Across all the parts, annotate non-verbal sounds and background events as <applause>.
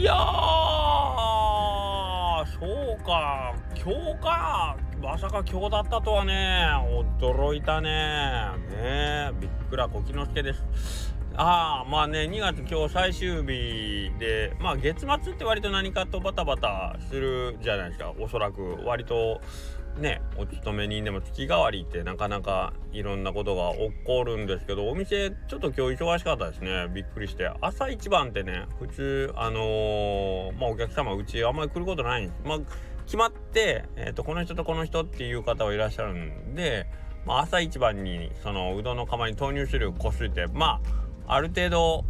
いやそうか。今日か。まさか今日だったとはね。驚いたね。ねびっくらこきのすけです。ああまあね2月今日最終日でまあ月末って割と何かとバタバタするじゃないですか。おそらく割とねお勤め人でも月替わりってなかなかいろんなことが起こるんですけどお店ちょっと今日忙しかったですね。びっくりして。朝一番ってね普通あのー、まあお客様うちあんまり来ることないんです。まあ決まって、えーと、この人とこの人っていう方はいらっしゃるんで、まあ、朝一番にそのうどんの釜に投入する個数ってまあある程度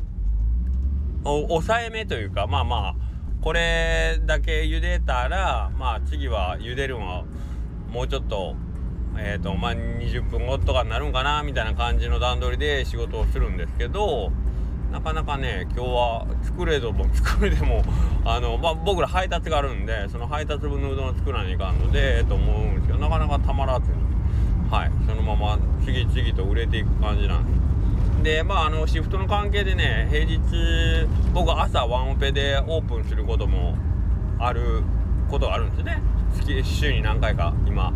抑えめというかまあまあこれだけ茹でたらまあ次は茹でるのはもうちょっとえ、ー、とまあ20分後とかになるんかなみたいな感じの段取りで仕事をするんですけどなかなかね今日は作れども作れでも <laughs> あの、まあ、僕ら配達があるんでその配達分のうどんを作らないかんのでと思うんですけどなかなかたまらずに。はい。そのまま次々と売れていく感じなんです。でまああのシフトの関係でね平日僕朝ワンオペでオープンすることもあることがあるんですね。月週に何回か今。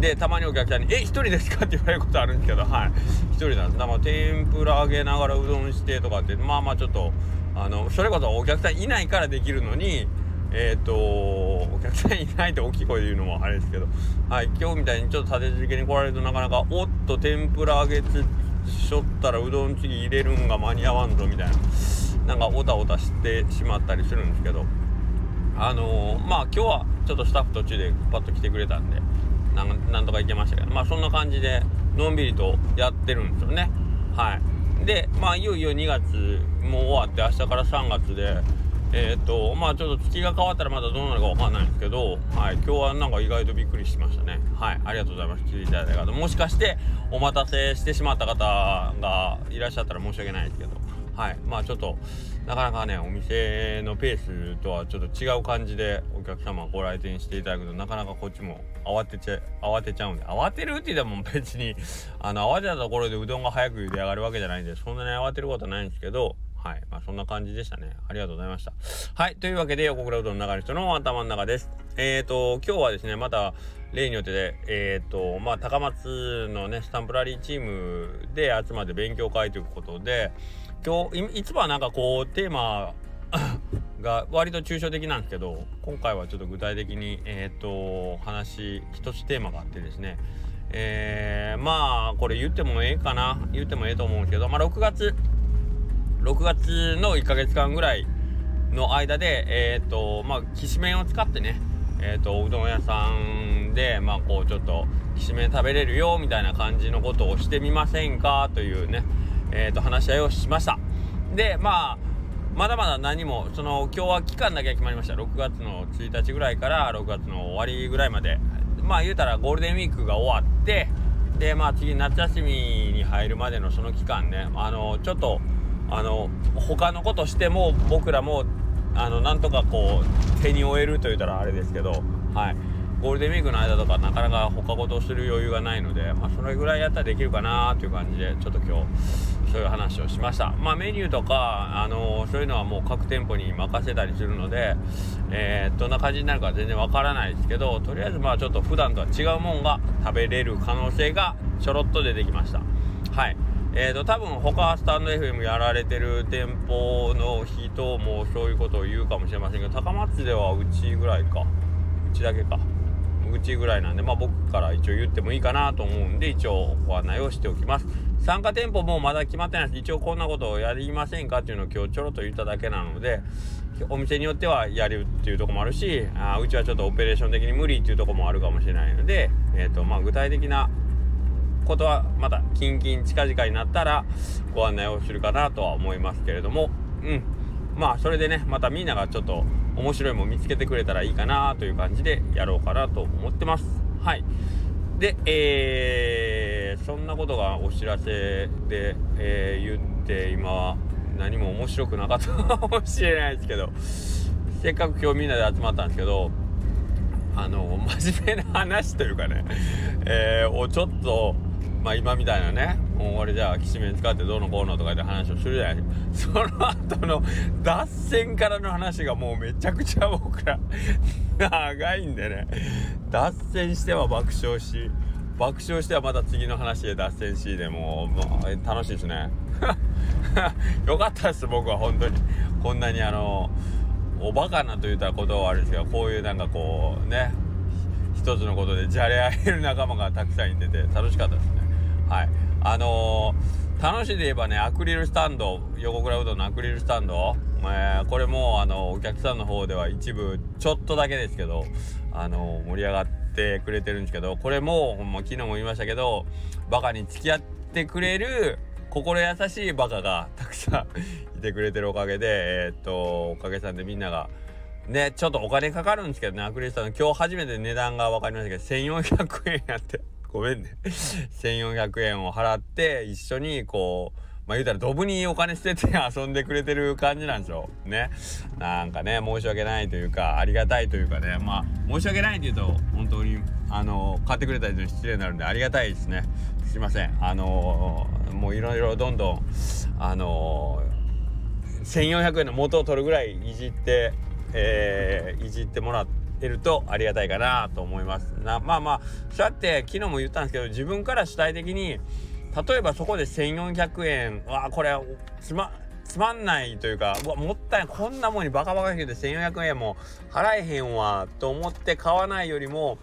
でたまにお客さんに「え一人ですか?」って言われることあるんですけどはい。一人なんです。だから天ぷら揚げながらうどんしてとかってまあまあちょっとあのそれこそお客さんいないからできるのにえっ、ー、とお客さんいないって大きい声で言うのもあれですけどはい。今日みたいにちょっと立て続けに来られるとなかなかおっと天ぷら揚げつしょったらうどん次入れるんが間に合わんぞみたいな。なんかおたおたしてしまったりするんですけど。あのー、まあ今日はちょっとスタッフ途中でパッと来てくれたんでなんとかいけましたけどまあそんな感じでのんびりとやってるんですよね。はい。でまあいよいよ2月も終わって明日から3月でえっ、とまあちょっと月が変わったらまだどうなるかわかんないんですけどはい。今日はなんか意外とびっくりしましたね。はい。ありがとうございます。聞いていただいた方。もしかしてお待たせしてしまった方がいらっしゃったら申し訳ないですけど。はい。まあちょっとなかなかねお店のペースとはちょっと違う感じでお客様ご来店していただくとなかなかこっちも慌てちゃ慌てちゃうんで慌てるって言ってもん別にあの慌てたところでうどんが早く茹で上がるわけじゃないんでそんなに慌てることはないんですけどはい。まあ、そんな感じでしたね。ありがとうございました。はい。というわけで、横倉うどんの中の人の頭の中です。えっ、ー、と、今日はですね、また、例によってで、えっ、ー、と、まあ、高松のね、スタンプラリーチームで集まって勉強会ということで、今日いつもはなんかこうテーマ <laughs> が割と抽象的なんですけど今回はちょっと具体的にえっ、ー、と話一つテーマがあってですね。えー、まあこれ言ってもええかな。言ってもええと思うんですけどまあ6月6月の1ヶ月間ぐらいの間でえっ、ー、とまあきしめんを使ってねえーと、うどん屋さんでまあこうちょっときしめん食べれるよみたいな感じのことをしてみませんか？というね。えーと、話し合いをしました。でまあまだまだ何もその今日は期間だけ決まりました。6月の1日ぐらいから6月の終わりぐらいまで。まあ言うたらゴールデンウィークが終わってでまあ次夏休みに入るまでのその期間ねあのちょっとあの他のことしても僕らもあのなんとかこう手に負えると言ったらあれですけどはい。ゴールデンウィークの間とかなかなか他事をする余裕がないので、まあ、それぐらいやったらできるかなという感じでちょっと今日そういう話をしました。まあメニューとかあのそういうのはもう各店舗に任せたりするので、えー、どんな感じになるか全然わからないですけどとりあえずまあちょっと普段とは違うもんが食べれる可能性がちょろっと出てきました。はい。えーと、多分他スタンド FM やられてる店舗の人もそういうことを言うかもしれませんけど高松ではうちぐらいか。うちだけか。うちぐらいなんで、まあ、僕から一応言ってもいいかなと思うんで一応ご案内をしておきます。参加店舗もまだ決まってないです。一応こんなことをやりませんかっていうのを今日ちょろっと言っただけなのでお店によってはやるっていうとこもあるしあうちはちょっとオペレーション的に無理っていうとこもあるかもしれないので、えーとまあ、具体的なことはまた近々近々になったらご案内をするかなとは思いますけれどもうん。まあそれでねまたみんながちょっと面白いもん見つけてくれたらいいかなという感じでやろうかなと思ってます。はい。でえー、そんなことがお知らせで、えー、言って今は何も面白くなかったかもしれないですけどせっかく今日みんなで集まったんですけどあの真面目な話というかね、えー、をちょっとまあ今みたいなねもう俺じゃあきしめん使ってどうのこうのとかで話をするじゃないですか。その後の脱線からの話がもうめちゃくちゃ僕ら長いんでね。脱線しては爆笑し爆笑してはまた次の話で脱線しでもうもう楽しいですね。<laughs> よかったです僕は本当に。こんなにあのおバカなと言ったら言葉はあるんですけどこういうなんかこうね一つのことでじゃれ合える仲間がたくさんいてて楽しかったですね。はい。あのー、楽しいで言えばねアクリルスタンド横倉うどんのアクリルスタンド、えー、これもあのお客さんの方では一部ちょっとだけですけどあの、盛り上がってくれてるんですけどこれもほんま昨日も言いましたけどバカに付き合ってくれる心優しいバカがたくさんいてくれてるおかげでえー、っとおかげさんでみんながねちょっとお金かかるんですけどねアクリルスタンド。今日初めて値段が分かりましたけど1400円やって。ごめんね。1400円を払って一緒にこうまあ言うたらドブにお金捨てて遊んでくれてる感じなんですよ。ね。なんかね、申し訳ないというか、ありがたいというかね、まあ、申し訳ないって言うと、本当に、あの、買ってくれた人に失礼になるんで、ありがたいですね。すいません。あのもういろいろどんどん、あの1400円の元を取るぐらいいじって、えー、いじってもらって、るとありがたいかなと思いますなまあまあそうやって昨日も言ったんですけど自分から主体的に例えばそこで1400円。わあこれつまつまんないというかうわもったいこんなもんにバカバカ言うて1400円も払えへんわと思って買わないよりもも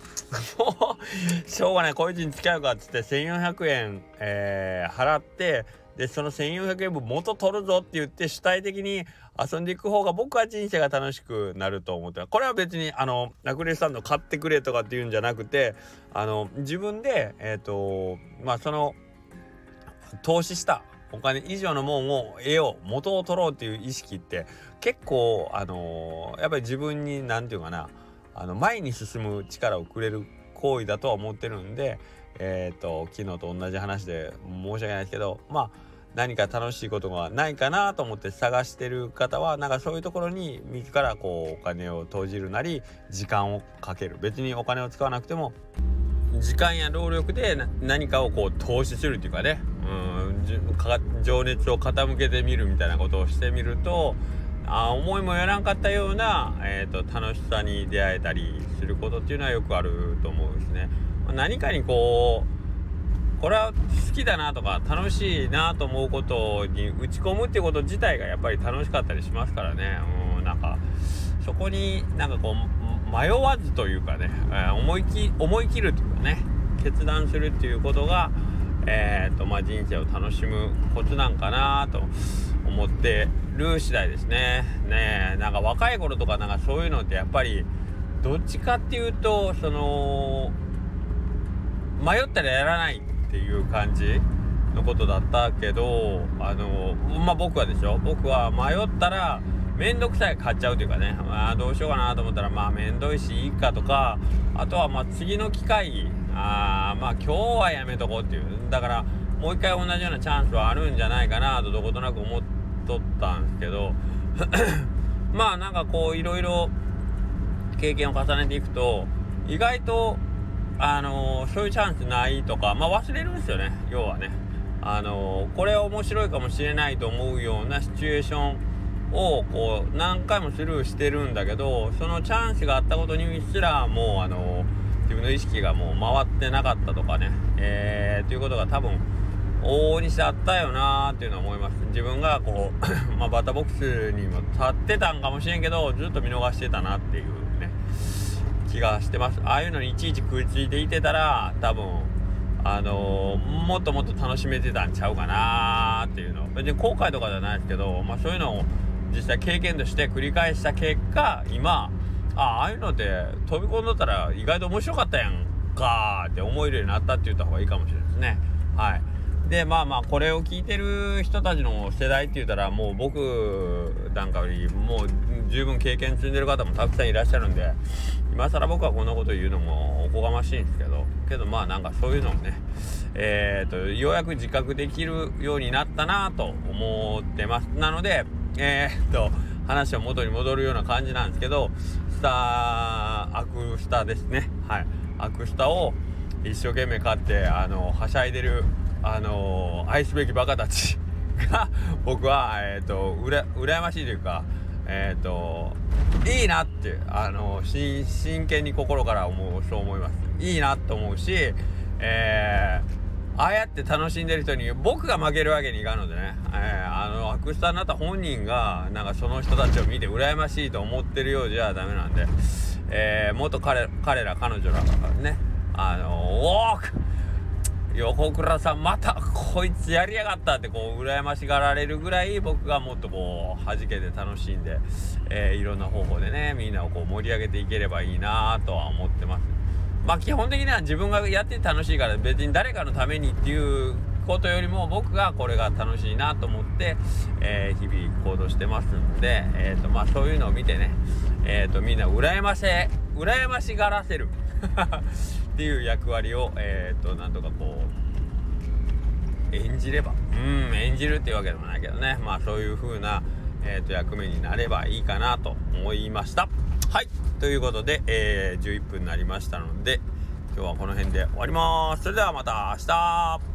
う <laughs> しょうがない。こいつに付き合うかっつって1400円、えー、払ってでその1400円分元取るぞって言って主体的に遊んでいく方が僕は人生が楽しくなると思ってこれは別にあのラクレスタンド買ってくれとかっていうんじゃなくてあの自分でえっ、ー、とまあその投資したお金以上のもんを得よう元を取ろうっていう意識って結構あのやっぱり自分に何て言うかなあの前に進む力をくれる行為だとは思ってるんでえっ、ー、と昨日と同じ話で申し訳ないですけどまあ何か楽しいことがないかなと思って探してる方はなんかそういうところに自らこうお金を投じるなり時間をかける。別にお金を使わなくても時間や労力で何かをこう投資するっていうかね情熱を傾けてみるみたいなことをしてみるとあ思いもよらんかったような、えーと、と楽しさに出会えたりすることっていうのはよくあると思うんですね。何かにこうこれは好きだなとか楽しいなと思うことに打ち込むっていうこと自体がやっぱり楽しかったりしますからねうんなんかそこになんかこう迷わずというかね、えー、思いき思い切るというかね決断するっていうことが、えーとまあ、人生を楽しむコツなんかなと思ってる次第ですね。ねなんか若い頃とかなんかそういうのってやっぱりどっちかっていうとその迷ったらやらないっていう感じのことだったけどあのまあ僕はでしょ？僕は迷ったら面倒くさい買っちゃうというかね、まあ、どうしようかなと思ったらまあ面倒いしいいかとかあとはまあ次の機会あまあ今日はやめとこうっていうだからもう一回同じようなチャンスはあるんじゃないかなとどことなく思っとったんですけど <clears throat> まあなんかこういろいろ経験を重ねていくと意外とあのー、そういうチャンスないとか、まあ、忘れるんですよね要はね。あのー、これ面白いかもしれないと思うようなシチュエーションをこう何回もスルーしてるんだけどそのチャンスがあったことにすらもうあのー、自分の意識がもう回ってなかったとかね、えー、ということが多分往々にしてあったよなーっていうのは思います。自分がこう <coughs> まあ、バッターボックスにも立ってたんかもしれんけどずっと見逃してたなっていうね気がしてます。ああいうのにいちいち食いついていてたら多分あのー、もっともっと楽しめてたんちゃうかなっていうの。別に後悔とかじゃないですけど、まあ、そういうのを実際経験として繰り返した結果今ああいうのって飛び込んどったら意外と面白かったやんかって思えるようになったって言った方がいいかもしれないですね。はい。でまあまあこれを聞いてる人たちの世代って言ったらもう僕なんかよりもう十分経験積んでる方もたくさんいらっしゃるんで今更僕はこんなこと言うのもおこがましいんですけどけどまあなんかそういうのもねえーと、ようやく自覚できるようになったなと思ってます。なのでえー、っと話は元に戻るような感じなんですけどスタアクスタですね。はい。アクスタを一生懸命勝ってあのはしゃいでるあの愛すべきバカたちが僕は、えーと、うら羨ましいというか、えーと、いいなってあの真剣に心から思うそう思います。いいなと思うし、えー、ああやって楽しんでる人に僕が負けるわけにいかんのでね、えー、あのアクスタになった本人がなんかその人たちを見て羨ましいと思ってるようじゃダメなんで、えー、もっと彼彼ら彼女らがねあのおー横倉さんまたこいつやりやがったってこう羨ましがられるぐらい僕がもっとこう弾けて楽しんで、えー、いろんな方法でねみんなをこう盛り上げていければいいなとは思ってます。まあ基本的には自分がやって楽しいから別に誰かのためにっていうことよりも僕がこれが楽しいなと思って、えー、日々行動してますんで、えーとまあ、そういうのを見てね、えーと、みんな羨ませ羨ましがらせる。<laughs> っていう役割を、えーと、なんとかこう演じれば。うん演じるっていうわけでもないけどね。まあそういう風な、えーと、役目になればいいかなと思いました。はい。ということで、えー、11分になりましたので今日はこの辺で終わります。それではまた明日。